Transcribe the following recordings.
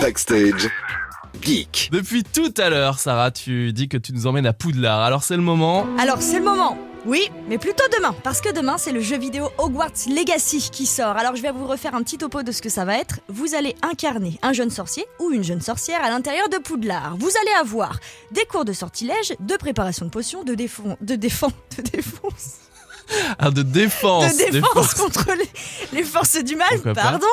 Backstage. Geek. Depuis tout à l'heure, Sarah, tu dis que tu nous emmènes à Poudlard. Alors c'est le moment. Alors c'est le moment. Oui, mais plutôt demain, parce que demain c'est le jeu vidéo Hogwarts Legacy qui sort. Alors je vais vous refaire un petit topo de ce que ça va être. Vous allez incarner un jeune sorcier ou une jeune sorcière à l'intérieur de Poudlard. Vous allez avoir des cours de sortilège, de préparation de potions, de défense, de défense, de défense, Ah, de défense. de défense contre les, les forces du mal, Pourquoi pardon.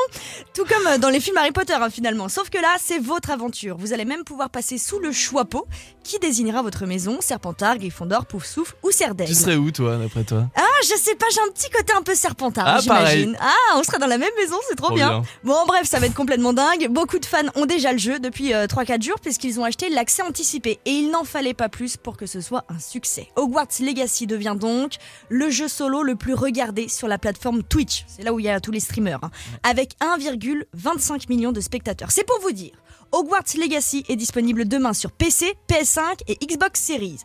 Tout comme euh, dans les films Harry Potter hein, finalement. Sauf que là, c'est votre aventure. Vous allez même pouvoir passer sous le choix-pot qui désignera votre maison, Serpentard, Gryffondor, Poufsouffle ou Serdaigle? Tu serais où, toi, d'après toi? Ah, je sais pas, j'ai un petit côté un peu serpentard, Ah, j'imagine. Ah, on sera dans la même maison, c'est trop, Trop bien. bien. Bon, en bref, ça va être complètement dingue. Beaucoup de fans ont déjà le jeu depuis euh, 3-4 jours puisqu'ils ont acheté l'accès anticipé. Et il n'en fallait pas plus pour que ce soit un succès. Hogwarts Legacy devient donc le jeu solo le plus regardé sur la plateforme Twitch. C'est là où il y a tous les streamers. hein. Avec 1,25 million de spectateurs. C'est pour vous dire. Hogwarts Legacy est disponible demain sur PC, PS5 et Xbox Series.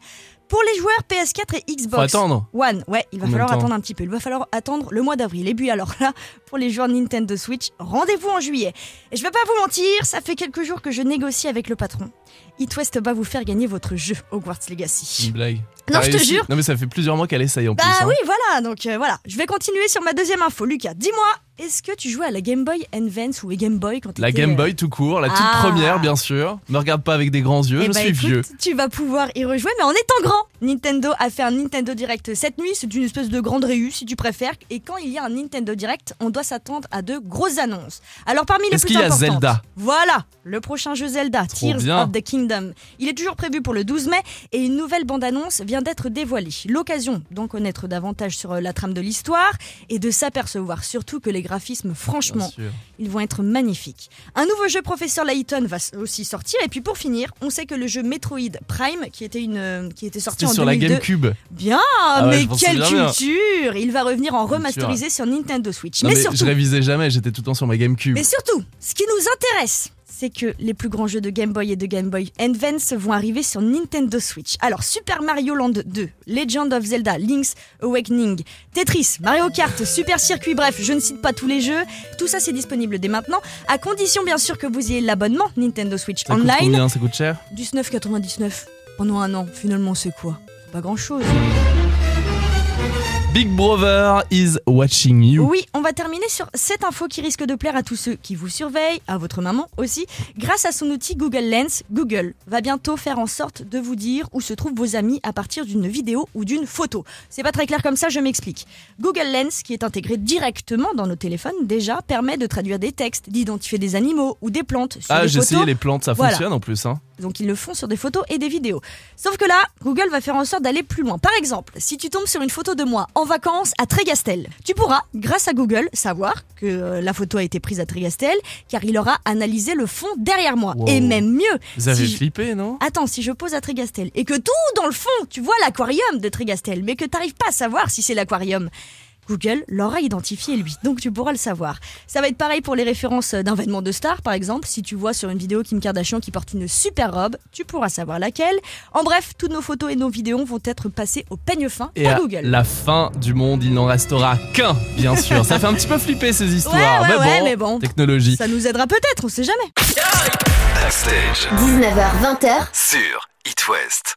Pour les joueurs PS4 et Xbox. Faut attendre. One, ouais, il va Combien falloir attendre un petit peu. Il va falloir attendre le mois d'avril. Et puis alors là, pour les joueurs Nintendo Switch, rendez-vous en juillet. Et je vais pas vous mentir, ça fait quelques jours que je négocie avec le patron. It West va vous faire gagner votre jeu Hogwarts Legacy. Une blague. Non, je te jure. Non, mais ça fait plusieurs mois qu'elle essaye en Bah plus. hein. oui, voilà, donc euh, voilà. Je vais continuer sur ma deuxième info. Lucas, dis-moi, est-ce que tu jouais à la Game Boy Advance ou à Game Boy quand La t'étais, Game euh, Boy tout court, la toute Ah. première, bien sûr. Me regarde pas avec des grands yeux, Eh je bah, suis écoute, vieux. Tu vas pouvoir y rejouer, mais en étant grand. Nintendo a fait un Nintendo Direct cette nuit. C'est une espèce de grande réu, si tu préfères. Et quand il y a un Nintendo Direct, on doit s'attendre à de grosses annonces. Alors, parmi les Est-ce plus qu'il y a Zelda? Voilà, le prochain jeu Zelda, Tears bien. of the Kingdom. Il est toujours prévu pour le 12 mai et une nouvelle bande-annonce vient d'être dévoilée. L'occasion d'en connaître davantage sur euh, la trame de l'histoire et de s'apercevoir surtout que les graphismes, franchement, ils vont être magnifiques. Un nouveau jeu Professeur Layton va aussi sortir. Et puis pour finir, on sait que le jeu Metroid Prime, qui était, une, euh, qui était sorti en sur la 2002... GameCube. Bien, Ah ouais, mais quelle bien. culture Il va revenir en remasterisé sur Nintendo Switch. Non, mais, mais surtout, je révisais jamais, j'étais tout le temps sur ma GameCube. mais surtout, ce qui nous intéresse, c'est que les plus grands jeux de Game Boy et de Game Boy Advance vont arriver sur Nintendo Switch. Alors, Super Mario Land 2, Legend of Zelda, Link's Awakening, Tetris, Mario Kart, Super Circuit, bref, je ne cite pas tous les jeux. Tout ça, c'est disponible dès maintenant, à condition bien sûr que vous ayez l'abonnement Nintendo Switch Ça coûte Online. combien Ça coûte cher? 19,99 pendant un an. Finalement, c'est quoi? Pas grand chose. Big Is watching you. Oui, on va terminer sur cette info qui risque de plaire à tous ceux qui vous surveillent, à votre maman aussi. Grâce à son outil Google Lens, Google va bientôt faire en sorte de vous dire où se trouvent vos amis à partir d'une vidéo ou d'une photo. C'est pas très clair comme ça, je m'explique. Google Lens, qui est intégré directement dans nos téléphones, déjà permet de traduire des textes, d'identifier des animaux ou des plantes sur Ah, j'ai essayé les plantes, ça Voilà. fonctionne en plus. Hein. Donc ils le font sur des photos et des vidéos. Sauf que là, Google va faire en sorte d'aller plus loin. Par exemple, si tu tombes sur une photo de moi en vacances à Trégastel, tu pourras, grâce à Google, savoir que euh, la photo a été prise à Trégastel, car il aura analysé le fond derrière moi. Wow. Et même mieux. Vous avez si je- flippé, non? Attends, si je pose à Trégastel et que tout dans le fond, tu vois l'aquarium de Trégastel, mais que t'arrives pas à savoir si c'est l'aquarium. Google l'aura identifié lui, donc tu pourras le savoir. Ça va être pareil pour les références d'un vêtement de star, par exemple. Si tu vois sur une vidéo Kim Kardashian qui porte une super robe, tu pourras savoir laquelle. En bref, toutes nos photos et nos vidéos vont être passées au peigne fin Et par à Google. la fin du monde, il n'en restera qu'un, bien sûr. ça fait un petit peu flipper ces histoires. Ouais, ouais, mais, ouais, bon, mais bon. technologie. Ça nous aidera peut-être, on sait jamais. Backstage. 19h20h, Sur It West.